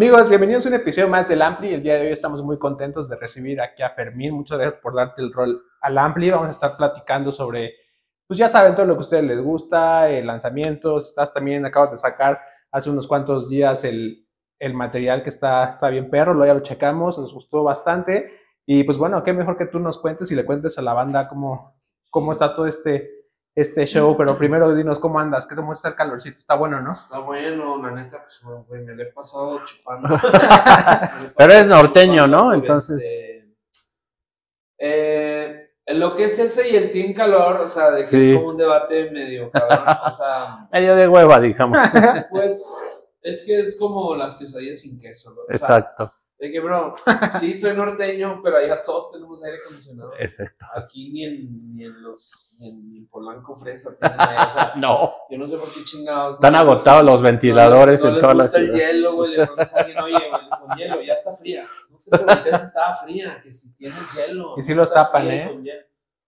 Amigos, bienvenidos a un episodio más del Ampli. El día de hoy estamos muy contentos de recibir aquí a Fermín. Muchas gracias por darte el rol al Ampli. Vamos a estar platicando sobre, pues ya saben, todo lo que a ustedes les gusta, el lanzamiento. Estás también, acabas de sacar hace unos cuantos días el, el material que está, está bien perro, lo ya lo checamos, nos gustó bastante. Y pues bueno, qué mejor que tú nos cuentes y le cuentes a la banda cómo, cómo está todo este, este show, pero primero dinos cómo andas, qué te muestra el calorcito, está bueno, ¿no? Está bueno, la neta, pues güey, me lo he pasado chupando. pero es norteño, ¿no? Entonces. Este, eh, lo que es ese y el Team Calor, o sea, de que es como un debate medio cabrón, o sea. medio de hueva, digamos. Pues es que es como las quesadillas sin queso, ¿no? Exacto. De que, bro, sí, soy norteño, pero allá todos tenemos aire acondicionado. Exacto. Aquí ni en, ni en los, ni en, Polanco Fresa tienen o sea, No. Yo no sé por qué chingados. Están agotados los ventiladores en todas las ciudades. No les gusta el hielo, güey, de pronto alguien, oye, güey, con hielo, ya está fría. No sé por qué estaba fría, que si tienes hielo. Y si los tapan, ¿eh?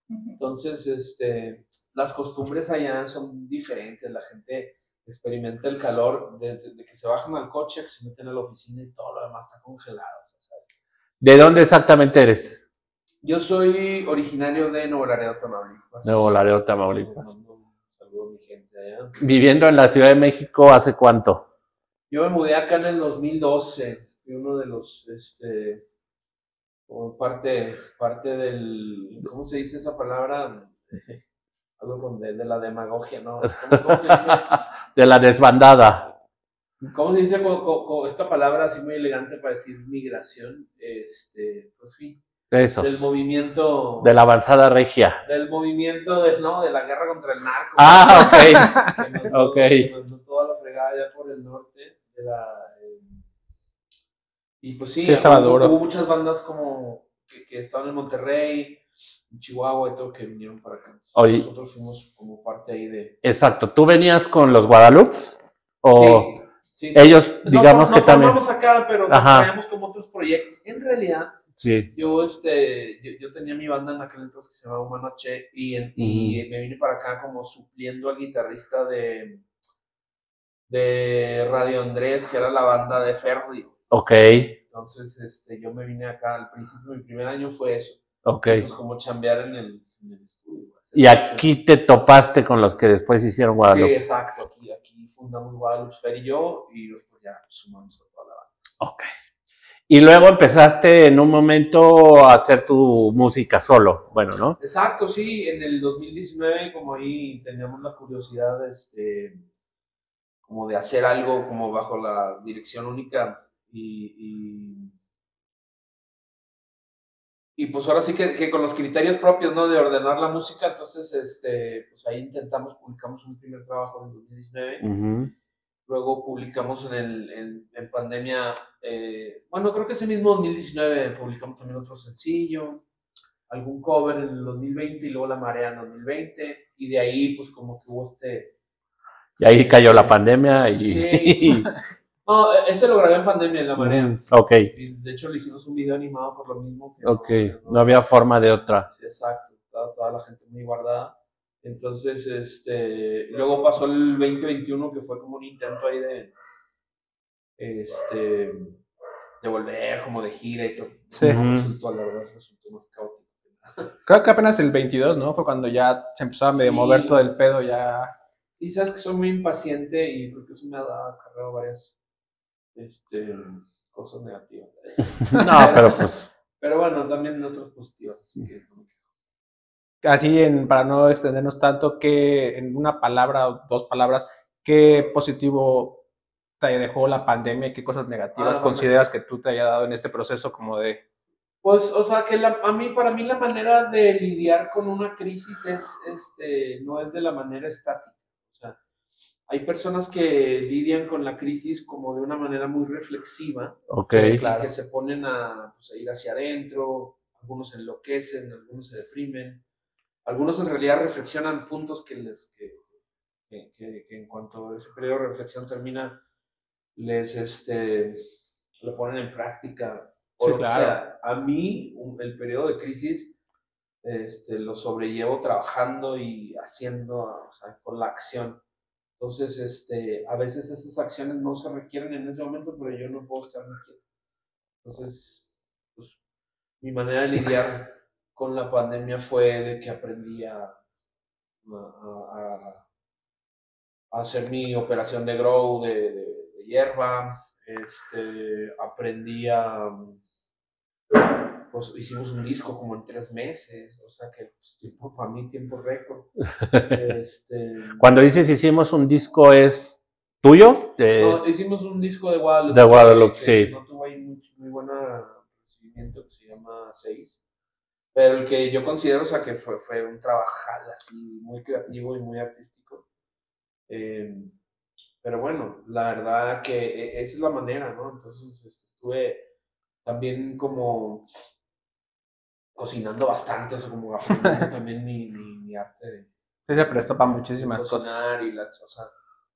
Entonces, este, las costumbres allá son diferentes, la gente experimenta el calor desde que se bajan al coche, que se meten a la oficina y todo lo demás está congelado. ¿De dónde exactamente eres? Yo soy originario de Nuevo Laredo, Tamaulipas. Nuevo Laredo, Tamaulipas. Saludo a mi gente allá. ¿Viviendo en la Ciudad de México hace cuánto? Yo me mudé acá en el 2012. Fui uno de los, este, como parte, parte del, ¿cómo se dice esa palabra? Algo de, la demagogia, ¿no? de la desbandada. ¿Cómo se dice esta palabra así muy elegante para decir migración? Este, pues sí. Eso. Del movimiento. De la avanzada regia. Del movimiento de, no, de la guerra contra el narco. Ah, ok. mandó, okay. mandó toda la fregada allá por el norte. De la, eh, y pues sí, sí estaba hubo, duro. hubo muchas bandas como que, que estaban en Monterrey, Chihuahua y todo que vinieron para acá. Nosotros fuimos como parte ahí de. Exacto. ¿Tú venías con los Guadalupe? ¿O sí, ellos, digamos que también. No acá, pero traíamos como otros proyectos. En realidad, sí. yo, este, yo, tenía mi banda en aquel entonces que se llamaba Humano H y, y me vine para acá como supliendo al guitarrista de, de Radio Andrés, que era la banda de Ferdi. Ok. Entonces, este, yo me vine acá al principio, mi primer año fue eso Ok. Pues como chambear en el, estudio. Y aquí te topaste con los que después hicieron Guadalupe. Sí, exacto. Aquí, aquí fundamos Guadalupe Fer y yo, y después ya sumamos a toda la banda. Ok. Y luego empezaste en un momento a hacer tu música solo, bueno, ¿no? Exacto, sí. En el 2019, como ahí teníamos la curiosidad, este, como de hacer algo como bajo la dirección única y y pues ahora sí que, que, con los criterios propios, ¿no? De ordenar la música, entonces, este, pues ahí intentamos, publicamos un primer trabajo en 2019. Luego publicamos en, el, en, pandemia, eh, bueno, creo que ese mismo 2019 publicamos también otro sencillo, algún cover en el 2020 y luego La Marea en 2020. Y de ahí, pues como que hubo este... Y ahí cayó la pandemia y... Sí. No, e-, ese lo grabé en pandemia, en la marea. Mm, ok. de hecho, le hicimos un video animado por lo mismo. Que ok, no, había forma de otra. Sí, exacto, estaba toda la gente muy guardada. Entonces, este, luego pasó el 2021, que fue como un intento ahí de, este, de volver, como de gira y todo. Sí. Resultó, la verdad, resultó más caótico. Creo que apenas el 22, ¿no? Fue cuando ya se empezó a medio Sí. mover todo el pedo, ya. Y sabes que soy muy impaciente y creo que eso me ha dado acarreado varias este, cosas negativas. No, pero pues, Pero bueno, también otras positivas. Así que. Así, en, para no extendernos tanto, que en una palabra o dos palabras, ¿qué positivo te dejó la pandemia y qué cosas negativas Ah, consideras que tú te haya dado en este proceso como de... Pues, o sea, que la- a mí, para mí la manera de lidiar con una crisis es, este, no es de la manera estática. Hay personas que lidian con la crisis como de una manera muy reflexiva, ok. y claro. que se ponen a, pues, a ir hacia adentro, algunos enloquecen, algunos se deprimen, algunos en realidad reflexionan puntos que les, que, que, que- que en cuanto ese periodo de reflexión termina, les, este, lo ponen en práctica. O Sí, claro. sea. A mí, un- el periodo de crisis, este, lo sobrellevo trabajando y haciendo, o sea, con la acción. Entonces, este, a veces esas acciones no se requieren en ese momento, pero yo no puedo estar muy quieto. Entonces, pues, mi manera de lidiar con la pandemia fue de que aprendí a, hacer mi operación de grow de hierba. Este, aprendí a, pues hicimos un disco como en tres meses, o sea que pues, tiempo para mí, tiempo récord. Este, Cuando dices hicimos un disco, ¿es tuyo? No, hicimos un disco de Guadalupe. De Guadalupe, que sí. No tuvo ahí muy, muy buen recibimiento, que se llama Seis. Pero el que yo considero, o sea, que fue, fue un trabajal así, muy creativo y muy artístico. Eh, pero bueno, la verdad que e- esa es la manera, ¿no? Entonces este, estuve también como cocinando bastante, o sea, como aprendiendo también mi, mi, mi arte de, Sí, se prestó para muchísimas cosas. cocinar y la, o sea,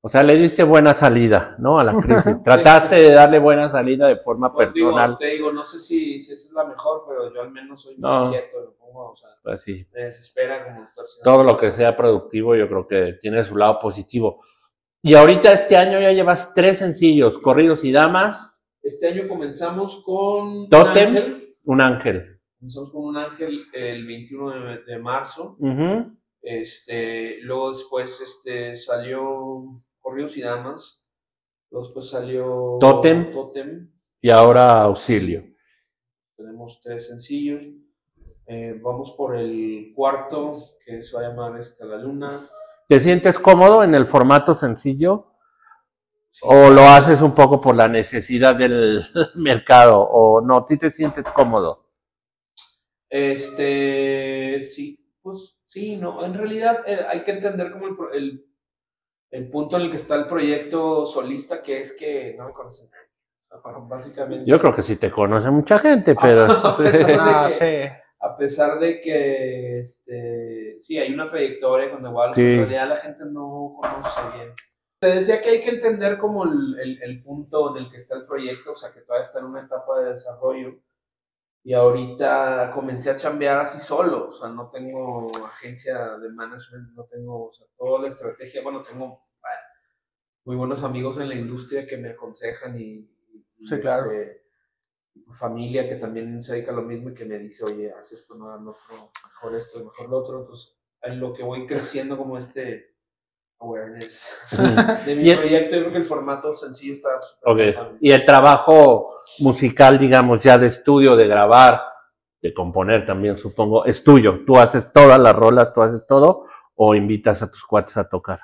o sea, le diste buena salida, ¿no? A la crisis. Trataste de darle buena salida de forma Pues digo, personal. te digo, no sé si, si esa es la mejor, pero yo al menos soy muy No. quieto, lo pongo, o sea, Pues sí. me desespera como. Todo lo que sea productivo, yo creo que tiene su lado positivo. Y ahorita este año ya llevas tres sencillos, Corridos y Damas, Este año comenzamos con un Tótem. ángel, Un Ángel. Comenzamos con un ángel el 21 de, de marzo, este, luego después este, salió Corridos y Damas, luego después salió Tótem. Tótem, Y ahora Auxilio. tenemos tres sencillos, Eh, vamos por el cuarto, que se va a llamar este, La Luna, ¿Te sientes cómodo en el formato sencillo? Sí. ¿O lo haces un poco por la necesidad del mercado? ¿O no? ¿Tú te sientes cómodo? Este, sí, pues sí, no, en realidad eh, hay que entender como el, el, el punto en el que está el proyecto solista, que es que no me conocen. Básicamente, Yo creo que sí te conoce mucha gente, pero... Ah, pues, Ah, de que- sí. a pesar de que, este, sí, hay una trayectoria con The Walls, Sí. en realidad la gente no conoce bien. Te decía que hay que entender como el, el- el punto en el que está el proyecto, o sea, que todavía está en una etapa de desarrollo. Y ahorita comencé a chambear así solo, o sea, no tengo agencia de management, no tengo, o sea, toda la estrategia, bueno, tengo muy buenos amigos en la industria que me aconsejan y, y, Sí, claro. este, familia que también se dedica a lo mismo y que me dice, oye, haz esto, no, haz lo otro, mejor esto, mejor lo otro. Entonces, en lo que voy creciendo como este awareness de mi proyecto, yo creo que el formato sencillo está. Y el trabajo musical, digamos, ya de estudio, de grabar, de componer también, supongo, es tuyo. Tú haces todas las rolas, tú haces todo, o invitas a tus cuates a tocar.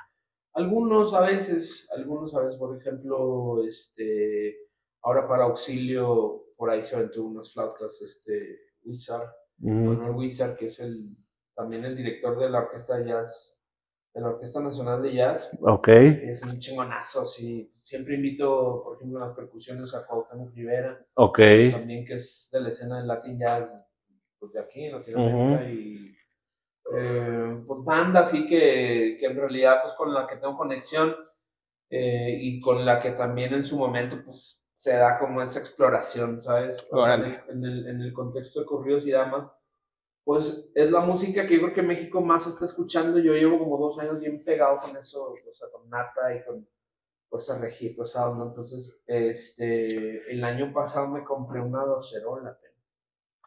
Algunos a veces, algunos a veces, por ejemplo, este, ahora para auxilio, por ahí se aventó unas flautas, este, Wizard, Mm, Manuel Wizard, que es el, también el director de la Orquesta de Jazz, de la Orquesta Nacional de Jazz, ok. es un chingonazo, así, siempre invito, por ejemplo, las percusiones a Cuauhtémoc Rivera, Ok. también que es de la escena del Latin Jazz, pues de aquí en Latinoamérica, y eh, pues banda así que, que en realidad pues con la que tengo conexión eh, y con la que también en su momento pues se da como esa exploración, ¿sabes? O sea, en, el, en el- en el contexto de corridos y damas, pues es la música que yo creo que México más está escuchando. Yo llevo como dos años bien pegado con eso, o sea, con Nata y con Fuerza Regito, ¿sabes? ¿no? Entonces, este, el año pasado me compré una docerola,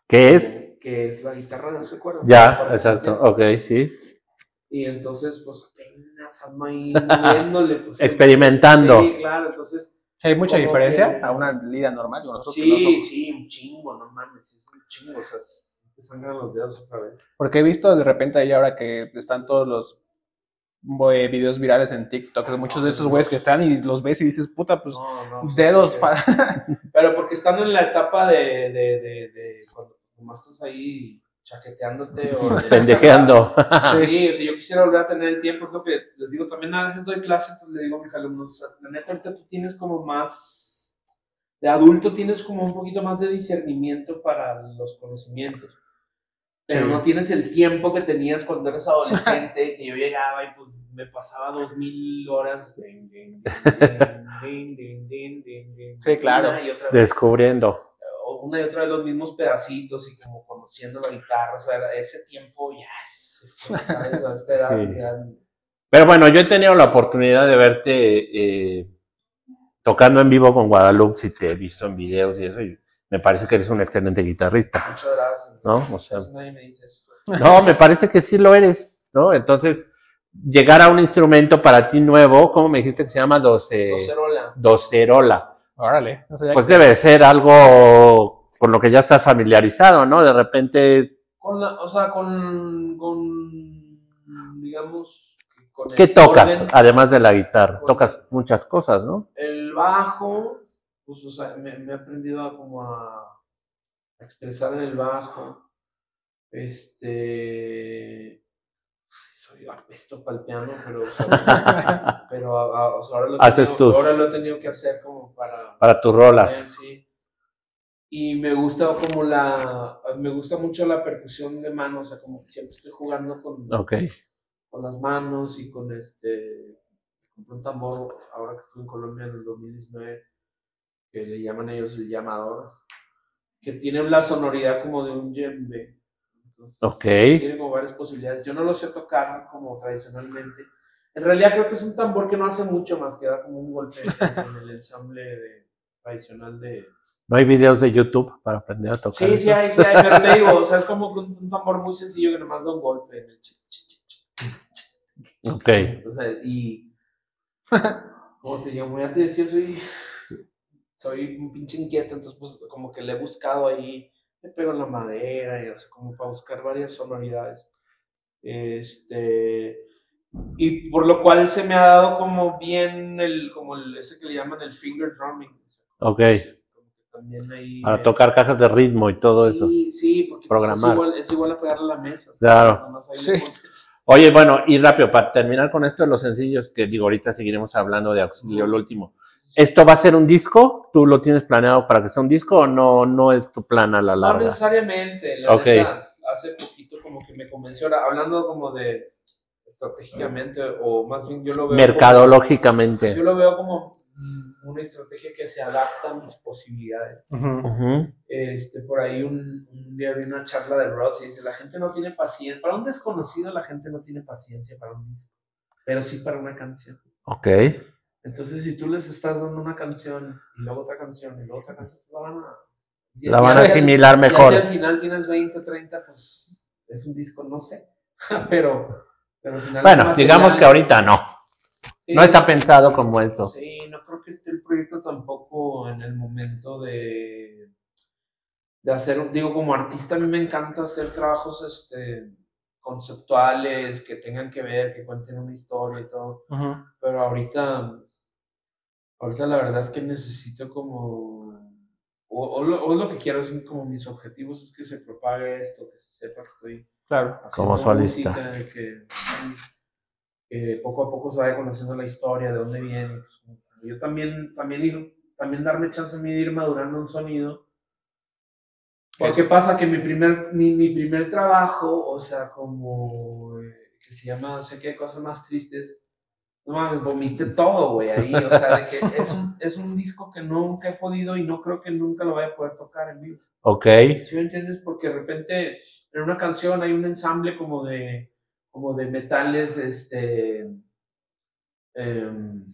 ¿Qué es? que, que es la guitarra de 12 cuerdas. Ya, exacto, ok, sí. Y entonces, pues apenas ando ahí moviéndole. Pues, Experimentando. Sí, claro, entonces. ¿Hay mucha diferencia que- a una lira normal? Que no Sí, somos- sí, un chingo, no mames, es un chingo, o sea, te sangran los dedos otra vez. Porque he visto de repente ahí ahora que están todos los eh, videos virales en TikTok, de muchos de estos güeyes que están y los ves y dices, puta, pues No, no, dedos. Pero porque están en la etapa de, de, de, de cuando nomás estás ahí chaqueteándote o Pendejeando. Sí, o sea, yo quisiera volver a tener el tiempo, creo que les digo, también a veces doy clases, entonces le digo a mis alumnos, o sea, la neta ahorita tú tienes como más, de adulto tienes como un poquito más de discernimiento para los conocimientos, pero Sí. no tienes el tiempo que tenías cuando eras adolescente, que yo llegaba y pues me pasaba dos mil horas. Sí, claro. una y otra vez Descubriendo. una y otra vez los mismos pedacitos y como conociendo la guitarra, o sea, ese tiempo ya se fue, ¿sabes? A esta edad Sí. Pero bueno, yo he tenido la oportunidad de verte eh, tocando en vivo con Guadalupe, y te he visto en videos y eso, y me parece que eres un excelente guitarrista, muchas gracias. ¿no? O sea, Casi nadie me dice eso. no, me parece que sí lo eres, ¿no? Entonces, llegar a un instrumento para ti nuevo, ¿cómo me dijiste que se llama? Doce, Docerola. docerola. Órale, no Pues que- debe ser algo con lo que ya estás familiarizado, ¿no? De repente, Con la, o sea, con, con digamos, con ¿qué tocas? orden, Además de la guitarra, Pues- tocas muchas cosas, ¿no? el bajo, pues, o sea, me, me he aprendido a como a expresar en el bajo. Este. Soy apesto para el piano, pero, o sea, pero a- a- o sea, ahora, lo he Haces tenido- tus- ahora lo he tenido que hacer como para. Para tus rolas. Sí. Y me gusta como la. Me gusta mucho la percusión de manos, o sea, como que siempre estoy jugando con, con las manos y con este. Compré un tambor ahora que estuve en Colombia en el 2019, que le llaman ellos el llamador, que tiene la sonoridad como de un djembe. Entonces, Ok. Tiene como varias posibilidades. Yo no lo sé tocar como tradicionalmente. En realidad creo que es un tambor que no hace mucho más que da como un golpe en el ensamble de- tradicional de, ¿No hay videos de YouTube para aprender a tocar? Sí, sí eso? hay, sí hay, pero te digo, o sea, es como un, un tambor muy sencillo que nomás da un golpe en el. Ok. O sea, y. Como te digo, como ya te decía, soy. Soy un pinche inquieto, entonces, pues, como que le he buscado ahí. Le pego en la madera, y, o sea, como para buscar varias sonoridades. Este. Y por lo cual se me ha dado como bien el. Como el, ese que le llaman el finger drumming. o sea, Ok. como que también ahí. Para tocar cajas de ritmo y todo eso. Sí, sí, porque pues, Programar. es, igual, es igual a pegarle a la mesa. Claro. Sí. Oye, bueno, y rápido, para terminar con esto de los sencillos, que digo, ahorita seguiremos hablando de auxilio, lo último. ¿Esto va a ser un disco? ¿Tú lo tienes planeado para que sea un disco o no, no es tu plan a la No larga? necesariamente, la Ok. neta, hace poquito como que me convenció, hablando como de estratégicamente, o más bien yo lo veo Mercadológicamente. como, yo lo veo como una estrategia que se adapta a mis posibilidades. Este, por ahí un, un día vi una charla de Ross y dice, la gente no tiene paciencia, para un desconocido la gente no tiene paciencia para un disco, pero sí para una canción. Ok. Entonces, si tú les estás dando una canción y luego otra canción y luego otra canción, la van a, La van a asimilar ya mejor. si al final tienes 20, 30, pues es un disco, no sé. pero, pero al final. Bueno, digamos que ahorita no. Sí, No está pensado como eso. Sí, no creo que esté el proyecto tampoco en el momento de, de hacer, un- digo, como artista a mí me encanta hacer trabajos este, conceptuales, que tengan que ver, que cuenten una historia y todo. Pero ahorita, ahorita la verdad es que necesito como, o, o lo, o lo que quiero es como mis objetivos es que se propague esto, que se sepa que estoy Claro. Como solista. música, que, que poco a poco se vaya conociendo la historia, de dónde viene. pues, yo también, también ir, también darme chance a mí de ir madurando un sonido. Porque pasa que mi primer, mi, mi primer trabajo, o sea, como eh, que se llama, sé que hay cosas más tristes, no mames, vomité todo, güey, ahí, o sea, de que es un, es un disco que nunca he podido y no creo que nunca lo vaya a poder tocar en vivo. Ok. ¿Sí me entiendes? Porque de repente en una canción hay un ensamble como de, como de metales, este, em,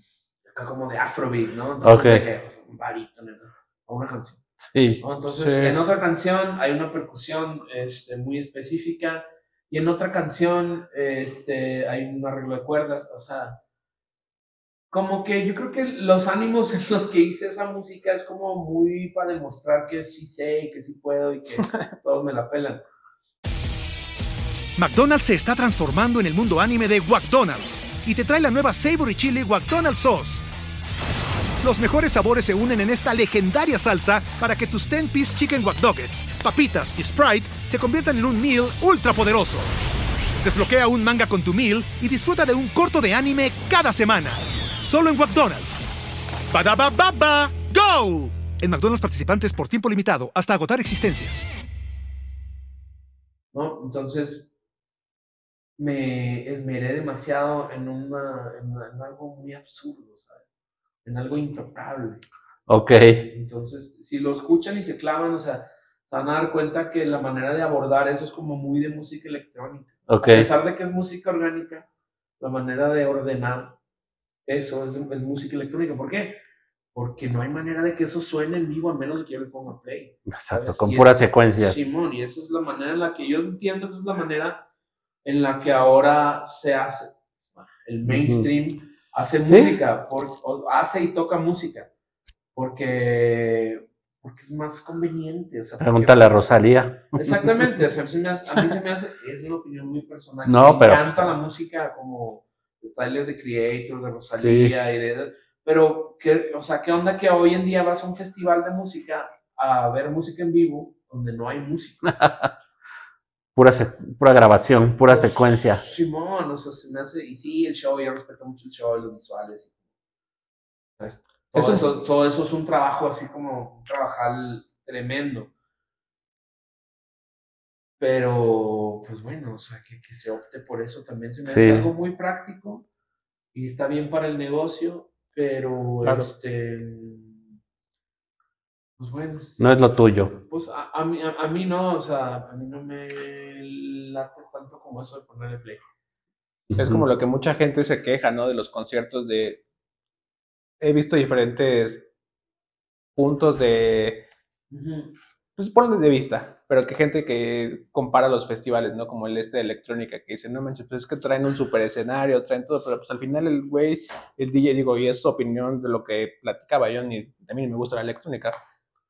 acá como de afrobeat, ¿no? Entonces, Ok. de que, pues, un barítono, ¿no? O una canción. Sí. Entonces, Sí. en otra canción hay una percusión este, muy específica y en otra canción este, hay un arreglo de cuerdas. O sea, como que yo creo que los ánimos en los que hice esa música es como muy para demostrar que sí sé y que sí puedo y que todos me la pelan. McDonald's se está transformando en el mundo anime de McDonald's y te trae la nueva Savory Chili McDonald's Sauce. Los mejores sabores se unen en esta legendaria salsa para que tus 10-piece chicken wack papitas y Sprite se conviertan en un meal ultra poderoso. Desbloquea un manga con tu meal y disfruta de un corto de anime cada semana. Solo en McDonald's. ba baba go! En McDonald's participantes por tiempo limitado hasta agotar existencias. ¿no? Entonces, me esmeré demasiado en, una, en, en algo muy absurdo, ¿sabes? En algo intocable. Ok. Entonces, si lo escuchan y se clavan, o sea, se van a dar cuenta que la manera de abordar eso es como muy de música electrónica. Ok. A pesar de que es música orgánica, la manera de ordenar eso es, es música electrónica. ¿Por qué? Porque no hay manera de que eso suene en vivo a menos de que yo le ponga play. Exacto, ¿sabes? con Y puras es- secuencias. Simón, y esa es la manera en la que yo entiendo que es la manera en la que ahora se hace. El mainstream hace música, por- hace y toca música, porque, porque es más conveniente. O sea, porque- Pregúntale a Rosalía. Exactamente, o sea, a mí se me hace, es una opinión muy personal. No, me pero- encanta la música como de Tyler, the Creator, de Rosalía y de... Pero, ¿qué, o sea, ¿qué onda que hoy en día vas a un festival de música a ver música en vivo donde no hay música? Pura, pura grabación, pura secuencia. Simón, o sea, se me hace... Y sí, el show, yo respeto mucho el show y los visuales. Todo Eso eso, es- todo eso es un trabajo así como un trabajal tremendo. Pero, pues bueno, o sea, que, que se opte por eso también se me Sí. hace algo muy práctico y está bien para el negocio, pero Claro. este. Pues bueno, No es lo tuyo. pues a, a mí, a, a mí no, o sea, a mí no me late tanto como eso de ponerle play. Es como lo que mucha gente se queja, ¿no? De los conciertos de... He visto diferentes puntos de... Pues ponle de vista, pero que gente que compara los festivales, ¿no? Como el este de electrónica, que dice, no manches, pues es que traen un super escenario, traen todo, pero pues al final el güey, el DJ, digo, y es su opinión de lo que platicaba yo, ni a mí ni me gusta la electrónica,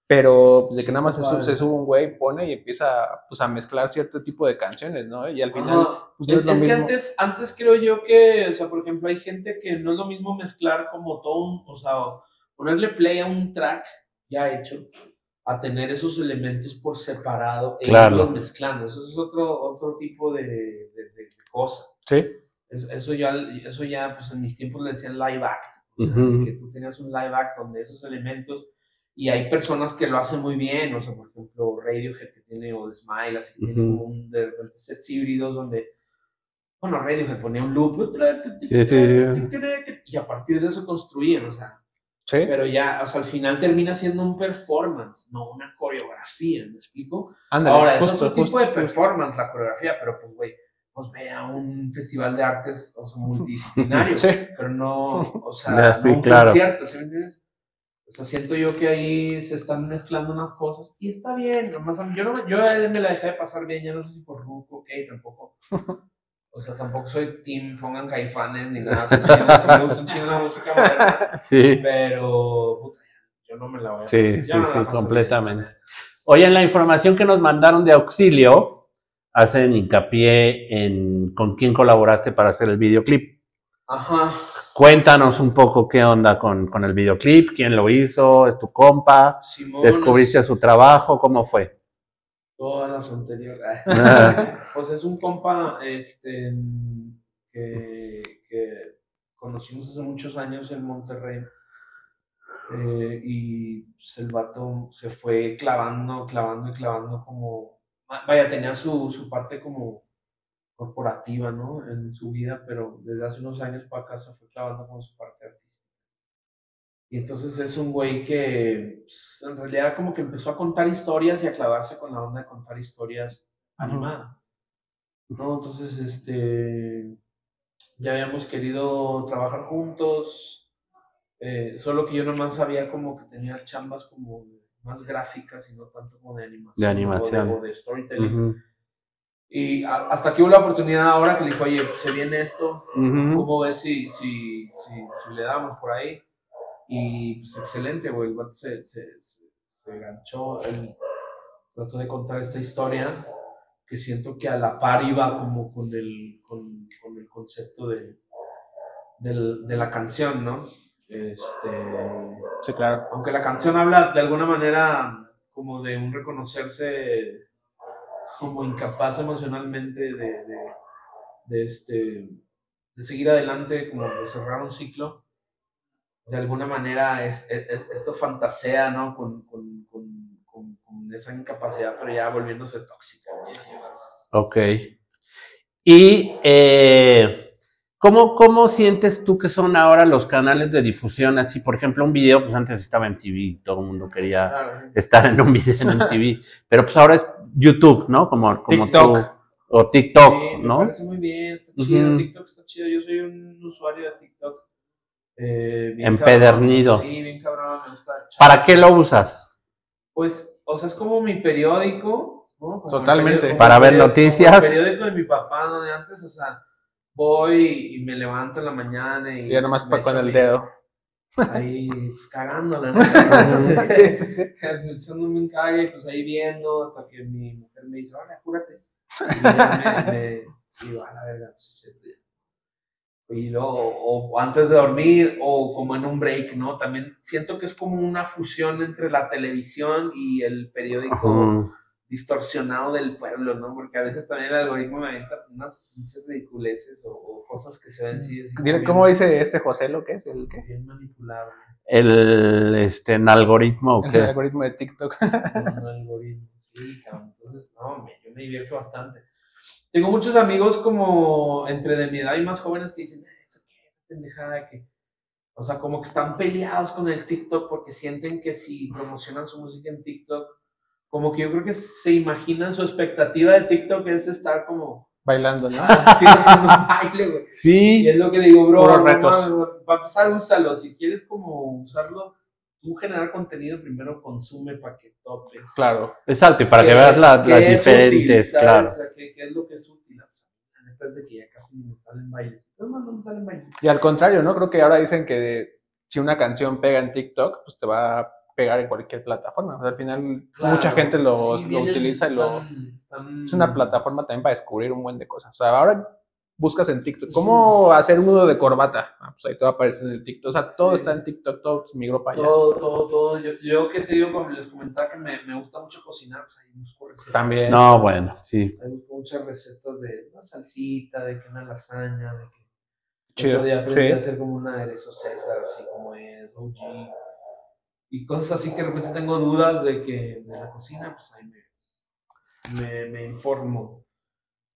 pero pues de que nada más se, su- se sube un güey, pone y empieza pues a mezclar cierto tipo de canciones, ¿no? Y al final, Ajá. pues no es, es, lo es que mismo. antes, antes creo yo que, o sea, por ejemplo, hay gente que no es lo mismo mezclar como todo un, o sea, ponerle play a un track ya hecho, a tener esos elementos por separado e Claro. irlos mezclando. Eso es otro, otro tipo de, de, de cosa. Sí, Eso, eso ya, eso ya, pues en mis tiempos le decían live act. O sea, Ujú. que tú tenías un live act donde esos elementos, y hay personas que lo hacen muy bien, o sea, por ejemplo, Radiohead que tiene, o The Smile, así que tiene Ujú. como un, de repente sets híbridos donde, bueno, Radiohead ponía un loop, Sí, sí, y a partir de eso construían, o sea, sí. pero ya, o sea, al final termina siendo un performance, no una coreografía, ¿me explico? Ándale, Ahora, es justo, otro tipo justo, de justo. performance la coreografía, pero pues, güey, pues ve a un festival de artes o sea, multidisciplinario, Sí. pero no, o sea, Ya, no sí, un claro. concierto, ¿sí me entiendes? O sea, siento yo que ahí se están mezclando unas cosas y está bien, nomás yo, no, yo me la dejé de pasar bien, ya no sé si por Ruco, ok, tampoco. O sea, tampoco soy team, pongan caifanes ni nada, me gusta un chingo la música moderna, Sí. pero puta, yo no me la voy a Sí, sí, sí, completamente. bien. Oye, en la información que nos mandaron de auxilio, hacen hincapié en con quién colaboraste para hacer el videoclip. Ajá. Cuéntanos un poco qué onda con, con el videoclip, quién lo hizo, es tu compa, Simón, descubriste es- su trabajo, ¿cómo fue? Todas las anteriores. Pues es un compa este, que, que conocimos hace muchos años en Monterrey. eh, y pues, el vato se fue clavando, clavando y clavando como... Vaya, tenía su, su parte como corporativa, ¿no? En su vida, pero desde hace unos años para acá se fue clavando con su parte. Y entonces es un güey que pues, en realidad como que empezó a contar historias y a clavarse con la onda de contar historias animadas. ¿no? Entonces, este, ya habíamos querido trabajar juntos, eh, solo que yo nomás sabía como que tenía chambas como más gráficas y no tanto como de animación. De animación. O de, o de storytelling. Ujú, Y a- hasta que hubo la oportunidad ahora que le dijo, oye, se viene esto, ujú. ¿cómo ves si, si, si, si le damos por ahí? Y pues excelente, güey, el vato se, se, se, se enganchó, él trató de contar esta historia que siento que a la par iba como con el, con, con el concepto de, del- de la canción, ¿no? Este, Sí, claro. aunque la canción habla de alguna manera como de un reconocerse como incapaz emocionalmente de, de, de este, de seguir adelante, como de cerrar un ciclo, de alguna manera es, es- es- esto fantasea, ¿no? Con, con, con, con- con esa incapacidad, pero ya volviéndose tóxica. ¿no? Ok. Y, eh, ¿cómo, ¿cómo sientes tú que son ahora los canales de difusión? Así, por ejemplo, un video, pues antes estaba en TV, todo el mundo quería Claro. estar en un video en TV, pero pues ahora es YouTube, ¿no? Como, como TikTok. tú, o TikTok, Sí, me ¿no? parece muy bien, está chido. TikTok está chido. Yo soy un usuario de TikTok. Eh, bien Empedernido. cabrón. Sí, bien cabrón, me gusta. ¿Para qué lo usas? Pues, o sea, es como mi periódico, ¿no? Como Totalmente. periódico- Para ver periódico- noticias. el periódico de mi papá, ¿no? De antes, o sea, voy y me levanto en la mañana y. Y ya nomás pues, con el mi- dedo. Ahí, pues cagándola, ¿no? Sí, sí, sí. echándome un cague, pues ahí viendo, hasta que mi mujer me dice, ahora, júrate. Y me, me digo, a la verga, pues, y luego, o, antes de dormir, o como en un break, ¿no? También siento que es como una fusión entre la televisión y el periódico distorsionado del pueblo, ¿no? Porque a veces también el algoritmo me avienta unas pinches ridiculeces o, o cosas que se ven así. bien- ¿Cómo dice este José lo que es? ¿El manipulado. El, este, en algoritmo, ¿o El qué? algoritmo de TikTok. un algoritmo. Sí, cabrón. Entonces, no, me, yo me divierto bastante. Tengo muchos amigos como entre de mi edad y más jóvenes que dicen, "Ah, ¿eso qué? Esa pendejada que. O sea, como que están peleados con el TikTok porque sienten que si promocionan su música en TikTok, como que yo creo que se imaginan su expectativa de TikTok es estar como Bailando, ¿no? así haciendo un baile, güey. Y Sí, es lo que digo, bro, no para empezar, úsalo. Si quieres como usarlo, tú generar contenido, primero consume para que topes. Claro. exacto, y para que ¿Qué veas la- las útil, diferentes, claro. O sea, ¿qué, qué es lo que es útil? O sea, de que ya casi me salen bailes. No me salen bailes. Y al contrario, ¿no? Creo que ahora dicen que si una canción pega en TikTok, pues te va a pegar en cualquier plataforma. O sea, al final Claro. mucha gente lo, Sí, lo vienen- utiliza y lo... están- están- Es una plataforma también para descubrir un buen de cosas. O sea, ahora buscas en TikTok, ¿cómo hacer un nudo de corbata? Ah, pues ahí te va a aparecer en el TikTok. O sea, todo Sí. está en TikTok, todo se migró para allá. Todo, todo, todo. Yo, yo que te digo, como les comentaba que me, me gusta mucho cocinar, pues ahí busco recetas. También. No, bueno, sí. Ahí busco muchas recetas de una salsita, de que una lasaña, de que Chido, Otro día aprendí sí. a hacer como un aderezo César, así como es, OG. Y cosas así que de repente tengo dudas de que de la cocina, pues ahí me, me, me informo.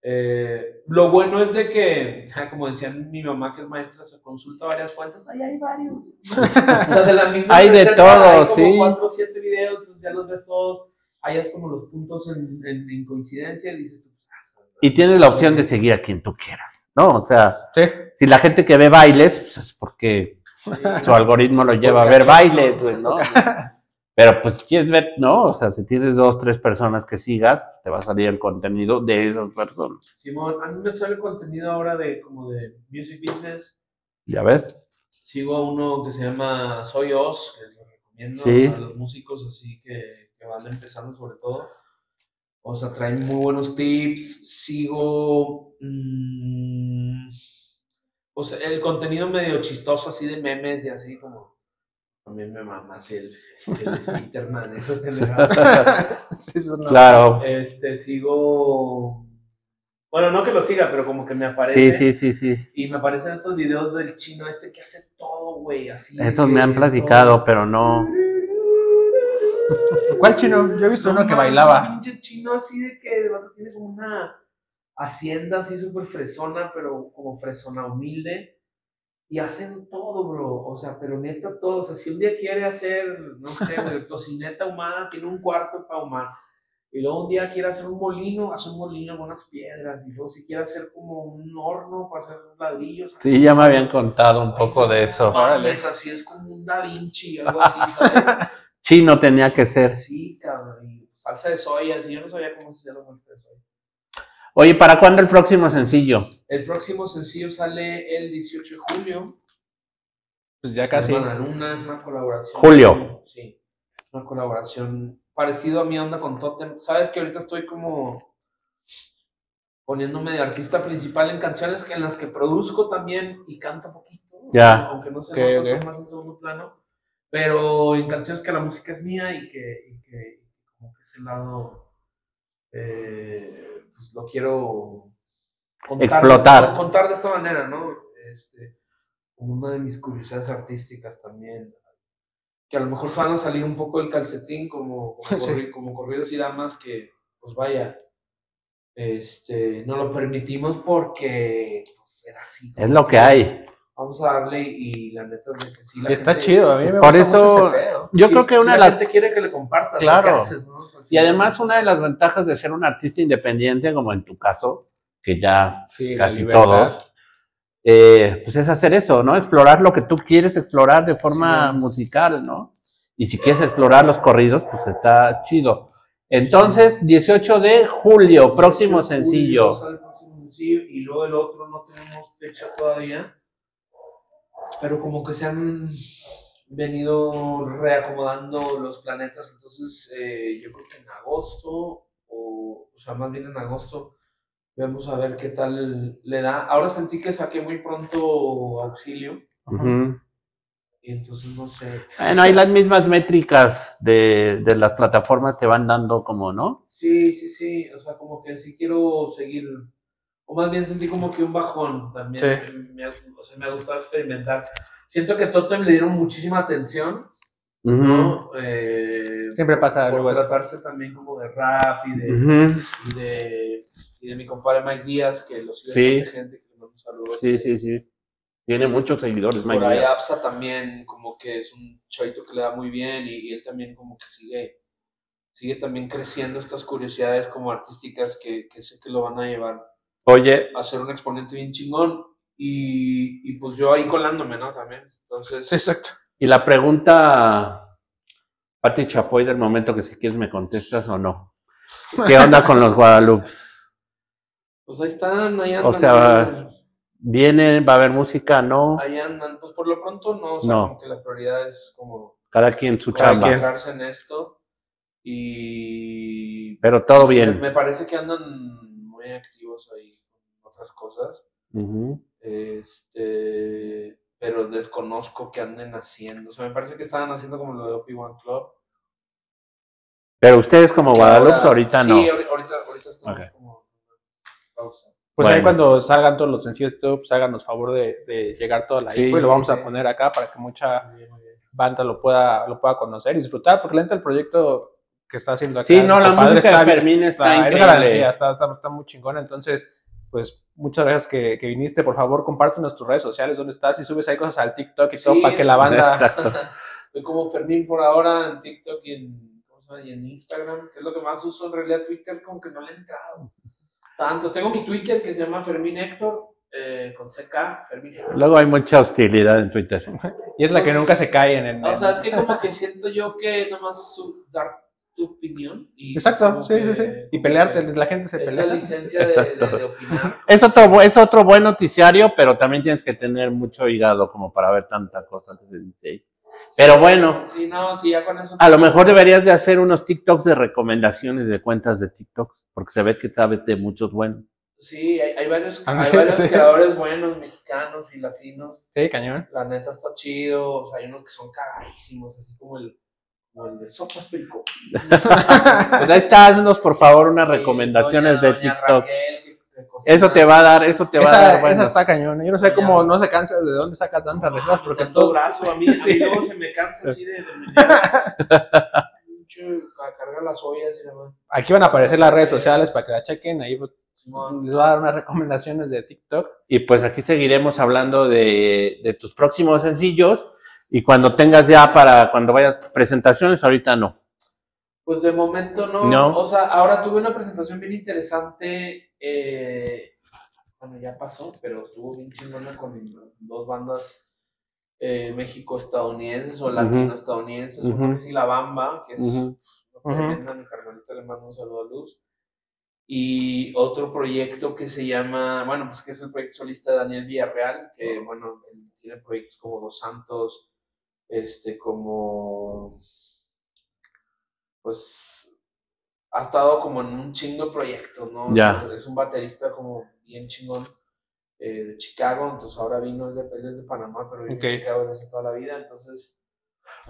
Eh, lo bueno es de que, ja, como decía mi mamá que es maestra, se consulta varias fuentes, ahí hay varios. o sea, de la misma Hay de todo, hay como sí. cuatro o siete videos, ya los ves todos, hayas como los puntos en, en, en coincidencia y dices, tú, pues, ah, Y tienes la opción de seguir a quien tú quieras, ¿no? O sea, Sí. si la gente que ve bailes, pues es porque sí. su algoritmo lo lleva a ver bailes, güey, ¿no? Pero pues si quieres ver, ¿no? O sea, si tienes dos, tres personas que sigas, te va a salir el contenido de esas personas. Simón, a mí me sale contenido ahora de como de music business. ¿Ya ves? Sigo a uno que se llama Soy Oz, que lo recomiendo Sí. a los músicos así que, que van empezando sobre todo. O sea, traen muy buenos tips. Sigo. mm, o sea, el contenido medio chistoso así de memes y así como. También me mama así el, el Spiderman, eso que le da. Sí, eso no. Claro. Este, sigo. Bueno, no que lo siga, pero como que me aparece. Sí, sí, sí, sí. Y me aparecen estos videos del chino este que hace todo, güey, así. Esos me han platicado, todo. pero no. ¿Cuál chino? Yo he visto No uno que bailaba. Un pinche chino así de que tiene como una hacienda así súper fresona, pero como fresona humilde. Y hacen todo, bro. O sea, pero neta todo. O sea, si un día quiere hacer, no sé, güey, tocineta ahumada, tiene un cuarto para ahumar. Y luego un día quiere hacer un molino, hace un molino con unas piedras. Y luego si quiere hacer como un horno para hacer ladrillos. Sí, ya me habían contado un poco de eso. Mames, así es como un Da Vinci, algo así, ¿sabes? Chino tenía que ser. Sí, cabrón. Salsa de soya, sí, yo no sabía cómo se hacía la salsa de soya. Oye, ¿para cuándo el próximo sencillo? El próximo sencillo sale el 18 de julio. Pues ya casi. Hermana Luna es una colaboración. Julio. Sí, una colaboración parecido a mi onda con Totem. Sabes que ahorita estoy como poniéndome de artista principal en canciones que en las que produzco también y canto poquito. Ya. Aunque no se Ok, nota, ok. son más en segundo plano. Pero en canciones que la música es mía y que, y que como que ese lado eh, pues lo quiero contar de Explotar. esta- contar de esta manera, ¿no? Este, como una de mis curiosidades artísticas también. Que a lo mejor van a salir un poco del calcetín como, como, Sí. corri- como corridos y damas que, pues vaya, este, no lo permitimos porque pues, era así. Es lo que hay. Vamos a darle y la neta es de que sí. La Está gente- chido, a mí me Por gusta eso- mucho ese pedo. Yo creo que una de la las... gente quiere que le compartas Claro. lo que haces, ¿no? O sea, al Y además una de las ventajas de ser un artista independiente, como en tu caso, que ya Sí, la casi libertad. todos, eh, pues es hacer eso, ¿no? Explorar lo que tú quieres explorar de forma Sí. musical, ¿no? Y si quieres explorar los corridos, pues está chido. Entonces, 18 de julio, próximo 18 de julio sencillo. sale el próximo sencillo, y luego el otro no tenemos fecha todavía. Pero como que se han venido reacomodando los planetas. Entonces, eh, yo creo que en agosto, o, o sea, más bien en agosto, vamos a ver qué tal le da. Ahora sentí que saqué muy pronto auxilio. Y entonces no sé. Bueno, ahí las mismas métricas de, de las plataformas te van dando como, ¿no? Sí, sí, sí, o sea, como que sí quiero seguir, o más bien sentí como que un bajón también, Sí. me, ha, o sea, me ha gustado experimentar. Siento que a Totem le dieron muchísima atención, Ujú. ¿no? Eh, Siempre pasa por algo así. tratarse también como de rap y de, Ujú. y de, y de mi compadre Mike Díaz, que lo sigue Sí. gente, que saludo. Sí, sí, sí. Tiene muchos seguidores, Por Mike ahí Díaz. Apsa también como que es un chavito que le da muy bien y, y él también como que sigue, sigue también creciendo estas curiosidades como artísticas que, que sé que lo van a llevar Oye, a ser un exponente bien chingón y, y pues yo ahí colándome, ¿no? También. Entonces, Exacto. y la pregunta, Pati Chapoy, del momento que si quieres me contestas o no. ¿Qué onda con los Guadalupe? pues ahí están, ahí andan. O sea, ¿Viene? ¿Va a haber música? ¿No? ahí andan, pues por lo pronto no, o sea, No. como que la prioridad es como Cada quien su chamba. concentrarse en esto y Pero todo bien. me parece que andan muy activos ahí otras cosas. Ujú. Este, pero desconozco qué anden haciendo. O sea, me parece que estaban haciendo como lo de Obi-Wan Club. Pero ustedes como que Guadalupe ahora- ahorita no. Sí, ahori- ahorita, ahorita estamos Ok. como pausa. Pues ahí Bueno. cuando salgan todos los sencillos, de todo, pues háganos favor de, de llegar toda la Sí, info y lo vamos sí, a poner acá para que mucha banda lo pueda, lo pueda conocer y disfrutar, porque la neta el proyecto que está haciendo acá. Sí, no, la música de bien- Fermín está es increíble. garantía, está, está, está muy chingona. Entonces, pues muchas gracias que, que viniste. Por favor, compártenos tus redes sociales, dónde estás y subes ahí cosas al TikTok y todo Sí, para que la banda. Exacto. Estoy como Fermín por ahora en TikTok y en, Instagram, que es lo que más uso en realidad. Twitter como que no le he entrado. Tanto. Tengo mi Twitter que se llama Fermín Héctor, eh, con CK, Fermín Héctor. Luego hay mucha hostilidad en Twitter. Y es la que nunca se cae en el. O sea, es que como que siento yo que nomás dar tu opinión. Y Exacto, sí, que- sí, sí. Y pelearte, que la gente se pelea. la licencia de, de- Exacto. de opinar. Es otro, es otro buen noticiario, pero también tienes que tener mucho hígado como para ver tanta cosa que se dice. Pero bueno, Sí, no, sí, ya con eso. a lo mejor deberías de hacer unos TikToks de recomendaciones de cuentas de TikTok, porque se ve que sabes de muchos buenos. Sí, hay, hay varios, Ah, hay varios sí. creadores buenos, mexicanos y latinos. Sí, cañón. La neta está chido. O sea, hay unos que son cagadísimos, así como el, el de Sopas Perico. Pues ahí está, haznos por favor unas recomendaciones de TikTok. Eso te va a dar, eso te va a dar esa buenos. está cañón. Yo no sé cómo no se cansa de dónde saca tantas recetas, porque todo. brazo, a mí, a mí Sí. luego se me cansa así de, de a cargar las ollas y demás. Aquí van a aparecer las redes sociales para que la chequen. Ahí pues, les va a dar unas recomendaciones de TikTok. Y pues aquí seguiremos hablando de, de tus próximos sencillos. Y cuando tengas ya para cuando vayas presentaciones, ahorita no. Pues de momento no. No. O sea, ahora tuve una presentación bien interesante. eh, bueno, ya pasó, pero estuvo bien chingona con dos bandas eh, México-estadounidenses o latino-estadounidenses. Uno es La Bamba, que es tremenda, mi carnalita le mando un saludo a Luz. Y otro proyecto que se llama, bueno, pues que es el proyecto solista de Daniel Villarreal, que bueno, tiene proyectos como Los Santos, este, como, pues, ha estado como en un chingo de proyectos, ¿no? Ya. Es un baterista como bien chingón eh, de Chicago, entonces ahora vino, es de, de Panamá, pero vive en Chicago desde toda la vida, entonces...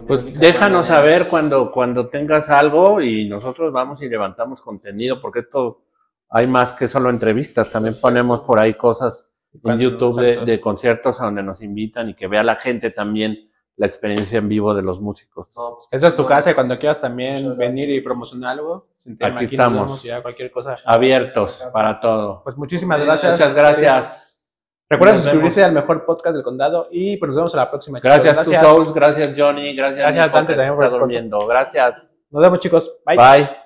Pues déjanos saber cuando, cuando tengas algo y nosotros vamos y levantamos contenido, porque esto hay más que solo entrevistas, también ponemos por ahí cosas en YouTube de, conciertos a donde nos invitan y que vea la gente también la experiencia en vivo de los músicos. Pues, Esa es tu casa y cuando quieras también venir y promocionar algo, aquí, estamos. cualquier cosa. Abiertos para todo. Pues muchísimas gracias. Muchas gracias. Recuerden suscribirse al mejor podcast del condado y pues nos vemos a la próxima. Gracias, gracias. Souls, gracias Johnny, gracias. Gracias Dante también por durmiendo. Gracias. Nos vemos chicos. Bye. Bye.